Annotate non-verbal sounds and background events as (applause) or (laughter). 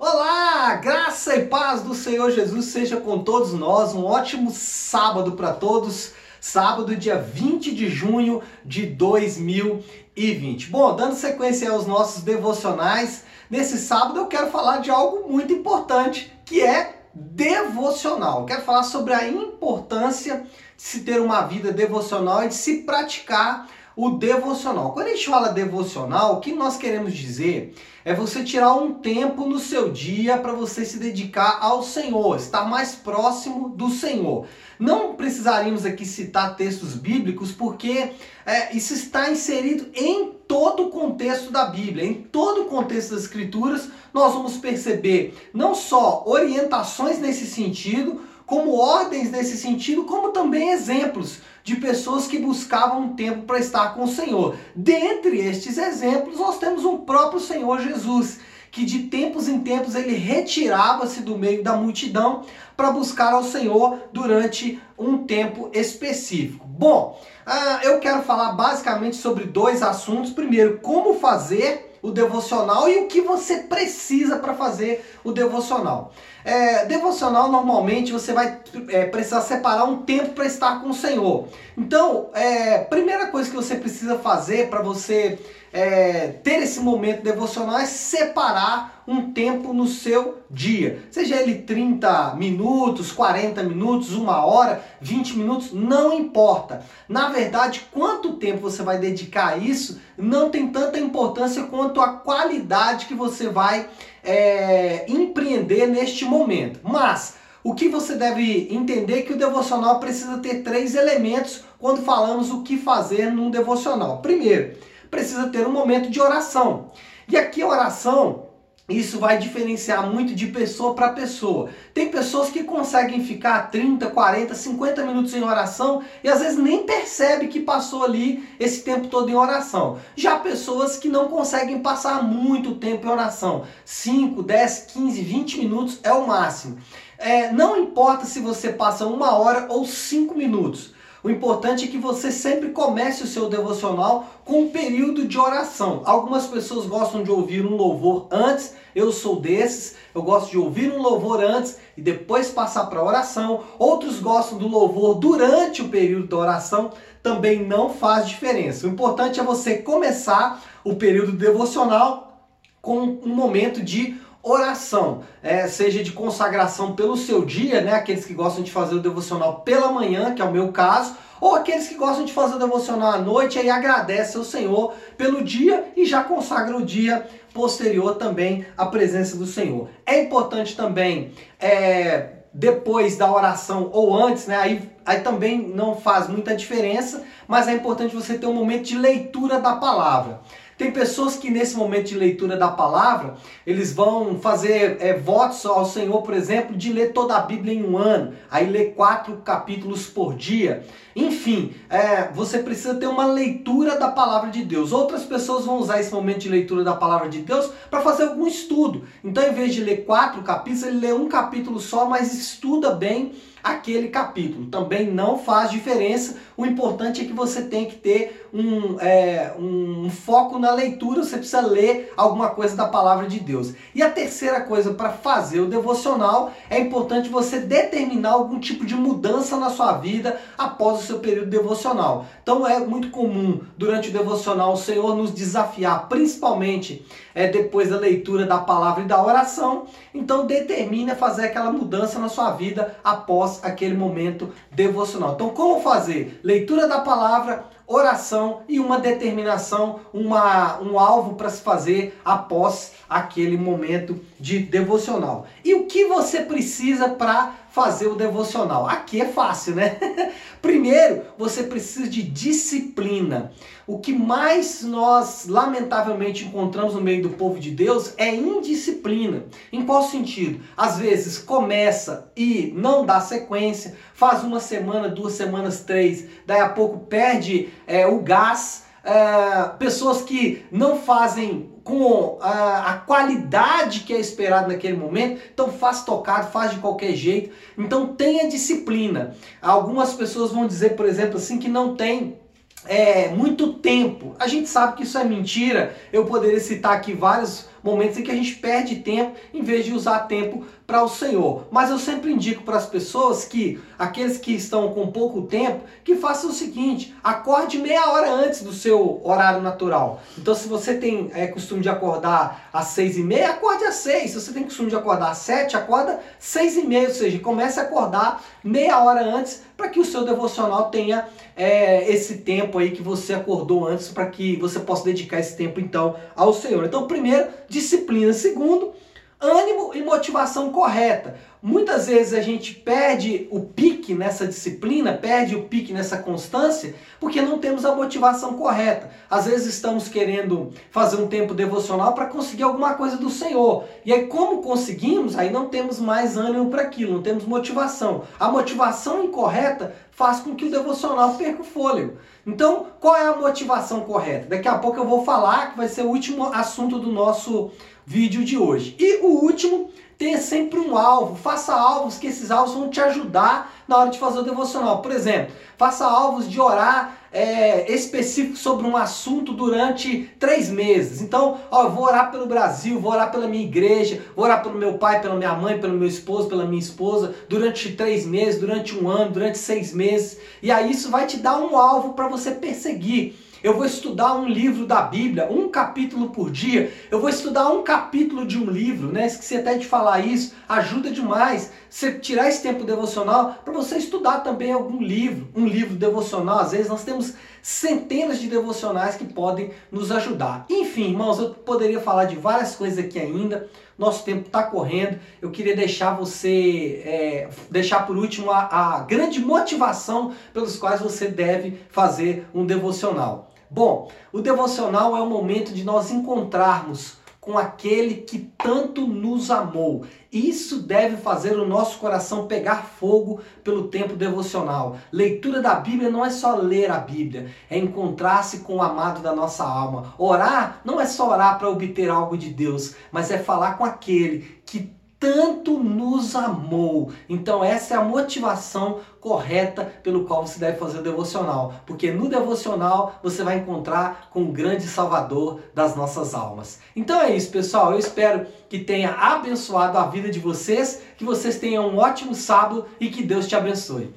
Olá, graça e paz do Senhor Jesus seja com todos nós. Um ótimo sábado para todos. Sábado, dia 20 de junho de 2020. Bom, dando sequência aos nossos devocionais, nesse sábado eu quero falar de algo muito importante, que é devocional. Eu quero falar sobre a importância de se ter uma vida devocional e de se praticar o devocional. Quando a gente fala devocional, o que nós queremos dizer é você tirar um tempo no seu dia para você se dedicar ao Senhor, estar mais próximo do Senhor. Não precisaríamos aqui citar textos bíblicos, porque é, isso está inserido em todo o contexto da Bíblia, em todo o contexto das Escrituras, nós vamos perceber não só orientações nesse sentido, como ordens nesse sentido, como também exemplos de pessoas que buscavam um tempo para estar com o Senhor. Dentre estes exemplos, nós temos um próprio Senhor Jesus, que de tempos em tempos ele retirava-se do meio da multidão para buscar ao Senhor durante um tempo específico. Bom, uh, eu quero falar basicamente sobre dois assuntos. Primeiro, como fazer o devocional e o que você precisa para fazer o devocional. É, devocional normalmente você vai é, precisar separar um tempo para estar com o Senhor. Então, é, primeira coisa que você precisa fazer para você é, ter esse momento devocional é separar um tempo no seu dia. Seja ele 30 minutos, 40 minutos, uma hora, 20 minutos, não importa. Na verdade, quanto tempo você vai dedicar a isso não tem tanta importância quanto a qualidade que você vai é, empreender neste momento. Mas o que você deve entender é que o devocional precisa ter três elementos quando falamos o que fazer num devocional. Primeiro, precisa ter um momento de oração. E aqui a oração, isso vai diferenciar muito de pessoa para pessoa. Tem pessoas que conseguem ficar 30, 40, 50 minutos em oração e às vezes nem percebe que passou ali esse tempo todo em oração. Já pessoas que não conseguem passar muito tempo em oração, 5, 10, 15, 20 minutos é o máximo. É, não importa se você passa uma hora ou cinco minutos. O importante é que você sempre comece o seu devocional com um período de oração. Algumas pessoas gostam de ouvir um louvor antes, eu sou desses. Eu gosto de ouvir um louvor antes e depois passar para a oração. Outros gostam do louvor durante o período da oração, também não faz diferença. O importante é você começar o período devocional com um momento de oração, é, seja de consagração pelo seu dia, né? Aqueles que gostam de fazer o devocional pela manhã, que é o meu caso, ou aqueles que gostam de fazer o devocional à noite e agradece ao Senhor pelo dia e já consagra o dia posterior também à presença do Senhor. É importante também é, depois da oração ou antes, né? Aí, aí também não faz muita diferença, mas é importante você ter um momento de leitura da palavra. Tem pessoas que nesse momento de leitura da palavra, eles vão fazer é, votos ao Senhor, por exemplo, de ler toda a Bíblia em um ano, aí ler quatro capítulos por dia. Enfim, é, você precisa ter uma leitura da palavra de Deus. Outras pessoas vão usar esse momento de leitura da palavra de Deus para fazer algum estudo. Então, em vez de ler quatro capítulos, ele lê um capítulo só, mas estuda bem aquele capítulo. Também não faz diferença. O importante é que você tem que ter um, é, um foco na leitura, você precisa ler alguma coisa da palavra de Deus. E a terceira coisa para fazer o devocional é importante você determinar algum tipo de mudança na sua vida após o seu período devocional. Então é muito comum durante o devocional o Senhor nos desafiar, principalmente é, depois da leitura da palavra e da oração. Então determine fazer aquela mudança na sua vida após aquele momento devocional. Então como fazer? Leitura da palavra, oração e uma determinação, uma, um alvo para se fazer após aquele momento de devocional. E o que você precisa para fazer o devocional? Aqui é fácil, né? (laughs) Primeiro, você precisa de disciplina. O que mais nós lamentavelmente encontramos no meio do povo de Deus é indisciplina. Em qual sentido? Às vezes começa e não dá sequência, faz uma semana, duas semanas, três, daí a pouco perde é, o gás. É, pessoas que não fazem com a, a, qualidade que é esperada naquele momento, então faz tocado, faz de qualquer jeito. Então tenha disciplina. Algumas pessoas vão dizer, por exemplo, assim, que não tem é, muito tempo. A gente sabe que isso é mentira. Eu poderia citar aqui vários momentos em que a gente perde tempo em vez de usar tempo para o Senhor. Mas eu sempre indico para as pessoas que, aqueles que estão com pouco tempo, que façam o seguinte: acorde meia hora antes do seu horário natural. Então, se você tem é, costume de acordar às seis e meia, acorde às seis. Se você tem costume de acordar às sete, acorda seis e meia. Ou seja, comece a acordar meia hora antes para que o seu devocional tenha é, esse tempo aí que você acordou antes, para que você possa dedicar esse tempo então ao Senhor. Então, primeiro, disciplina. Segundo, ânimo e motivação correta. Muitas vezes a gente perde o pique nessa disciplina, perde o pique nessa constância, porque não temos a motivação correta. Às vezes estamos querendo fazer um tempo devocional para conseguir alguma coisa do Senhor. E aí, como conseguimos, aí não temos mais ânimo para aquilo, não temos motivação. A motivação incorreta faz com que o devocional perca o fôlego. Então, qual é a motivação correta? Daqui a pouco eu vou falar que vai ser o último assunto do nosso vídeo de hoje. E o último, tenha sempre um alvo. Faça alvos que esses alvos vão te ajudar na hora de fazer o devocional. Por exemplo, faça alvos de orar é, específico sobre um assunto durante três meses. Então, ó, eu vou orar pelo Brasil, vou orar pela minha igreja, vou orar pelo meu pai, pela minha mãe, pelo meu esposo, pela minha esposa, durante três meses, durante um ano, durante seis meses. E aí isso vai te dar um alvo para você perseguir. Eu vou estudar um livro da Bíblia, um capítulo por dia. Eu vou estudar um capítulo de um livro, né? Esqueci até de falar isso. Ajuda demais você tirar esse tempo devocional para você estudar também algum livro, um livro devocional. Às vezes nós temos centenas de devocionais que podem nos ajudar. Enfim, irmãos, eu poderia falar de várias coisas aqui ainda. Nosso tempo está correndo. Eu queria deixar você, é, deixar por último a, a grande motivação pelos quais você deve fazer um devocional. Bom, o devocional é o momento de nós encontrarmos com aquele que tanto nos amou. Isso deve fazer o nosso coração pegar fogo pelo tempo devocional. Leitura da Bíblia não é só ler a Bíblia, é encontrar-se com o amado da nossa alma. Orar não é só orar para obter algo de Deus, mas é falar com aquele que tanto nos amou. Então essa é a motivação correta pelo qual você deve fazer o devocional, porque no devocional você vai encontrar com o grande Salvador das nossas almas. Então é isso, pessoal. Eu espero que tenha abençoado a vida de vocês, que vocês tenham um ótimo sábado e que Deus te abençoe.